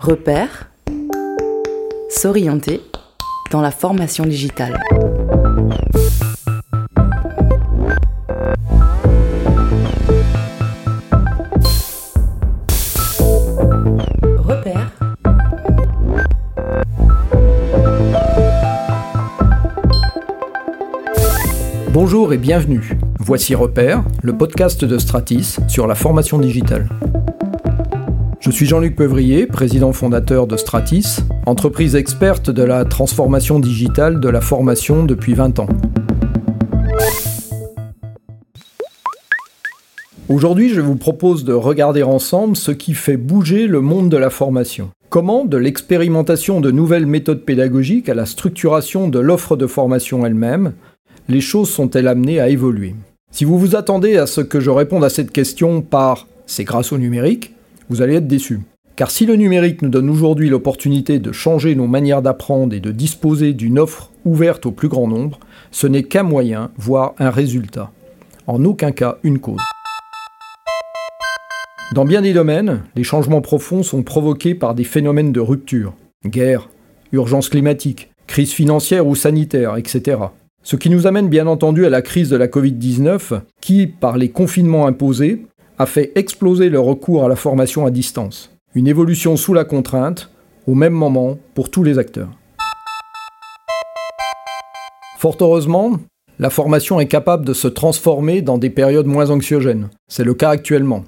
Repère, s'orienter dans la formation digitale. Repère. Bonjour et bienvenue. Voici Repère, le podcast de Stratis sur la formation digitale. Je suis Jean-Luc Peuvrier, président fondateur de Stratis, entreprise experte de la transformation digitale de la formation depuis 20 ans. Aujourd'hui, je vous propose de regarder ensemble ce qui fait bouger le monde de la formation. Comment, de l'expérimentation de nouvelles méthodes pédagogiques à la structuration de l'offre de formation elle-même, les choses sont-elles amenées à évoluer? Si vous vous attendez à ce que je réponde à cette question par c'est grâce au numérique, vous allez être déçu. Car si le numérique nous donne aujourd'hui l'opportunité de changer nos manières d'apprendre et de disposer d'une offre ouverte au plus grand nombre, ce n'est qu'un moyen, voire un résultat. En aucun cas une cause. Dans bien des domaines, les changements profonds sont provoqués par des phénomènes de rupture. Guerre, urgence climatique, crise financière ou sanitaire, etc. Ce qui nous amène bien entendu à la crise de la Covid-19 qui, par les confinements imposés, a fait exploser le recours à la formation à distance. Une évolution sous la contrainte, au même moment, pour tous les acteurs. Fort heureusement, la formation est capable de se transformer dans des périodes moins anxiogènes. C'est le cas actuellement.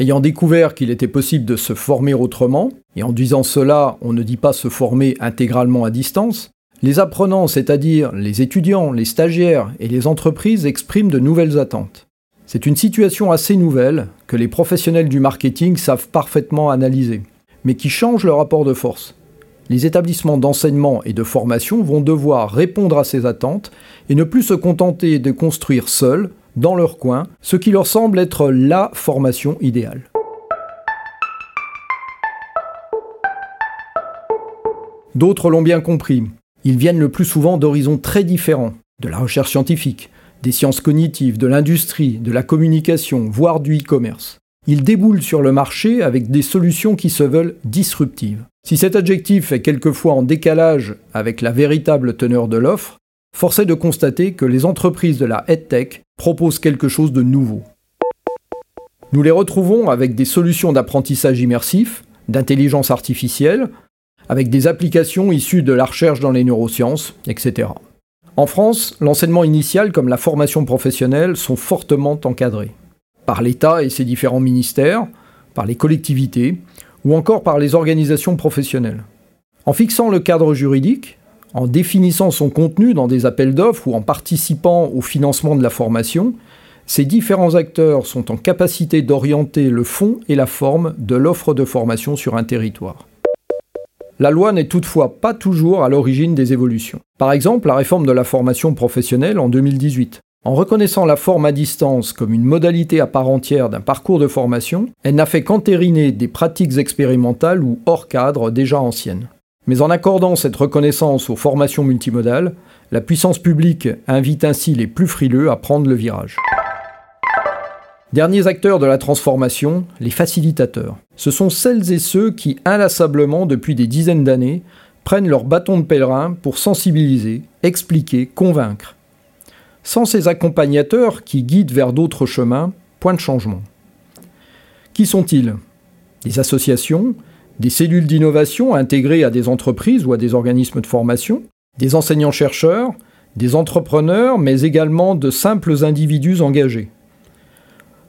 Ayant découvert qu'il était possible de se former autrement, et en disant cela, on ne dit pas se former intégralement à distance, les apprenants, c'est-à-dire les étudiants, les stagiaires et les entreprises expriment de nouvelles attentes. C'est une situation assez nouvelle que les professionnels du marketing savent parfaitement analyser, mais qui change le rapport de force. Les établissements d'enseignement et de formation vont devoir répondre à ces attentes et ne plus se contenter de construire seuls, dans leur coin, ce qui leur semble être la formation idéale. D'autres l'ont bien compris. Ils viennent le plus souvent d'horizons très différents, de la recherche scientifique, des sciences cognitives, de l'industrie, de la communication, voire du e-commerce. Ils déboulent sur le marché avec des solutions qui se veulent disruptives. Si cet adjectif est quelquefois en décalage avec la véritable teneur de l'offre, force est de constater que les entreprises de la EdTech proposent quelque chose de nouveau. Nous les retrouvons avec des solutions d'apprentissage immersif, d'intelligence artificielle, avec des applications issues de la recherche dans les neurosciences, etc. En France, l'enseignement initial comme la formation professionnelle sont fortement encadrés. Par l'État et ses différents ministères, par les collectivités, ou encore par les organisations professionnelles. En fixant le cadre juridique, en définissant son contenu dans des appels d'offres ou en participant au financement de la formation, ces différents acteurs sont en capacité d'orienter le fond et la forme de l'offre de formation sur un territoire. La loi n'est toutefois pas toujours à l'origine des évolutions. Par exemple, la réforme de la formation professionnelle en 2018. En reconnaissant la forme à distance comme une modalité à part entière d'un parcours de formation, elle n'a fait qu'entériner des pratiques expérimentales ou hors cadre déjà anciennes. Mais en accordant cette reconnaissance aux formations multimodales, la puissance publique invite ainsi les plus frileux à prendre le virage. Derniers acteurs de la transformation, les facilitateurs. Ce sont celles et ceux qui, inlassablement depuis des dizaines d'années, prennent leur bâton de pèlerin pour sensibiliser, expliquer, convaincre. Sans ces accompagnateurs qui guident vers d'autres chemins, point de changement. Qui sont-ils? Des associations, des cellules d'innovation intégrées à des entreprises ou à des organismes de formation, des enseignants-chercheurs, des entrepreneurs, mais également de simples individus engagés.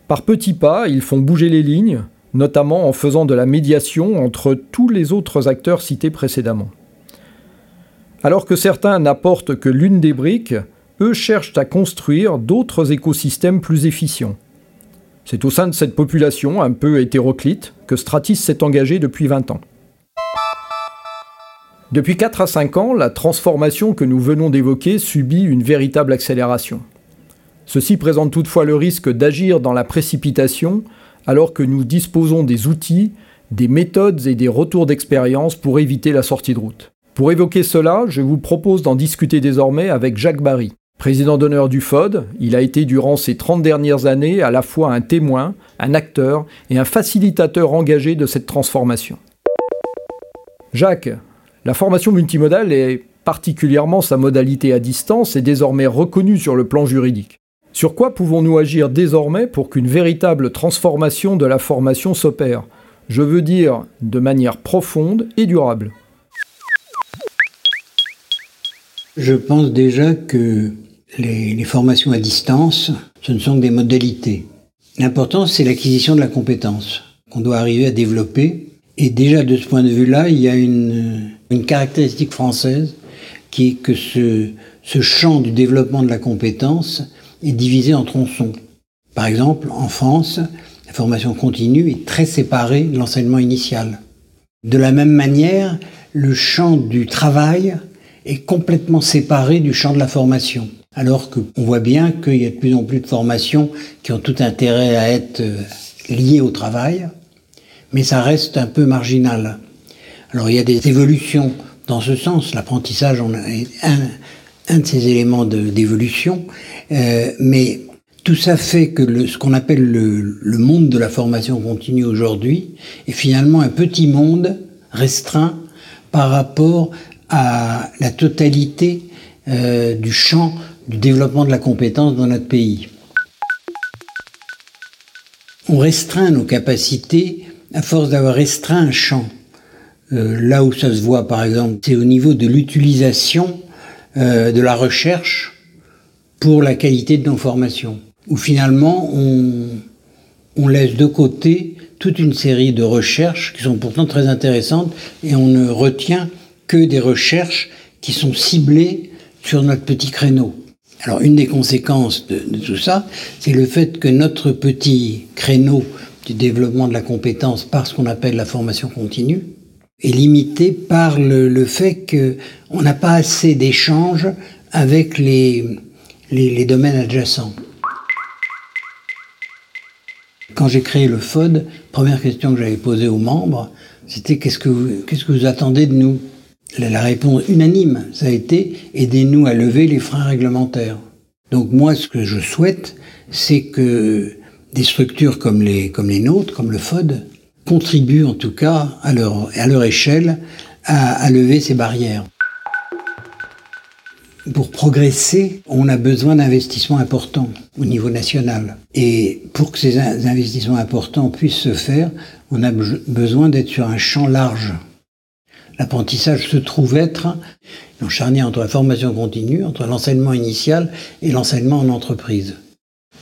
Par petits pas, ils font bouger les lignes, notamment en faisant de la médiation entre tous les autres acteurs cités précédemment. Alors que certains n'apportent que l'une des briques, eux cherchent à construire d'autres écosystèmes plus efficients. C'est au sein de cette population un peu hétéroclite que Stratis s'est engagé depuis 20 ans. Depuis 4 à 5 ans, la transformation que nous venons d'évoquer subit une véritable accélération. Ceci présente toutefois le risque d'agir dans la précipitation alors que nous disposons des outils, des méthodes et des retours d'expérience pour éviter la sortie de route. Pour évoquer cela, je vous propose d'en discuter désormais avec Jacques Barry. Président d'honneur du FOD, il a été durant ces 30 dernières années à la fois un témoin, un acteur et un facilitateur engagé de cette transformation. Jacques, la formation multimodale et particulièrement sa modalité à distance est désormais reconnue sur le plan juridique. Sur quoi pouvons-nous agir désormais pour qu'une véritable transformation de la formation s'opère? Je veux dire de manière profonde et durable. Je pense déjà que les, formations à distance, ce ne sont que des modalités. L'important, c'est l'acquisition de la compétence qu'on doit arriver à développer. Et déjà, de ce point de vue-là, il y a une, caractéristique française qui est que ce, ce champ du développement de la compétence est divisé en tronçons. Par exemple, en France, la formation continue est très séparée de l'enseignement initial. De la même manière, le champ du travail est complètement séparé du champ de la formation. Alors qu'on voit bien qu'il y a de plus en plus de formations qui ont tout intérêt à être euh, liées au travail, mais ça reste un peu marginal. Alors il y a des évolutions dans ce sens, l'apprentissage est un, un de ces éléments d'évolution, euh, mais tout ça fait que ce qu'on appelle le, le, monde de la formation continue aujourd'hui est finalement un petit monde restreint par rapport à la totalité euh, du champ du développement de la compétence dans notre pays. On restreint nos capacités à force d'avoir restreint un champ. Euh, là où ça se voit, par exemple, c'est au niveau de l'utilisation euh, de la recherche pour la qualité de nos formations, où finalement on, on laisse de côté toute une série de recherches qui sont pourtant très intéressantes et on ne retient que des recherches qui sont ciblées sur notre petit créneau. Alors une des conséquences de, tout ça, c'est le fait que notre petit créneau du développement de la compétence par ce qu'on appelle la formation continue est limité par le, fait qu'on n'a pas assez d'échanges avec les, les, domaines adjacents. Quand j'ai créé le FOD, première question que j'avais posée aux membres, c'était qu'est-ce que qu'est-ce que vous attendez de nous? La réponse unanime, ça a été aidez-nous à lever les freins réglementaires. Donc moi, ce que je souhaite, c'est que des structures comme les, comme les nôtres, comme le FOD, contribuent en tout cas à leur, à leur échelle à, à lever ces barrières. Pour progresser, on a besoin d'investissements importants au niveau national. Et pour que ces investissements importants puissent se faire, on a besoin d'être sur un champ large. L'apprentissage se trouve être une charnière entre la formation continue, entre l'enseignement initial et l'enseignement en entreprise.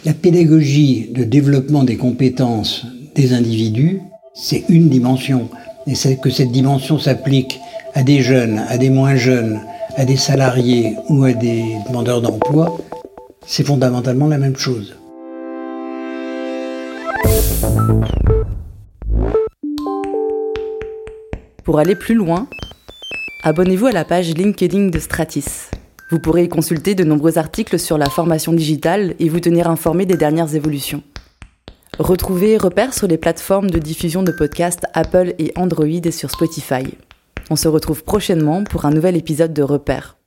La pédagogie de développement des compétences des individus, c'est une dimension. Et c'est que cette dimension s'applique à des jeunes, à des moins jeunes, à des salariés ou à des demandeurs d'emploi, c'est fondamentalement la même chose. Pour aller plus loin, abonnez-vous à la page LinkedIn de Stratis. Vous pourrez y consulter de nombreux articles sur la formation digitale et vous tenir informé des dernières évolutions. Retrouvez Repères sur les plateformes de diffusion de podcasts Apple et Android et sur Spotify. On se retrouve prochainement pour un nouvel épisode de Repères.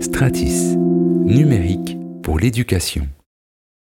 Stratis, numérique pour l'éducation.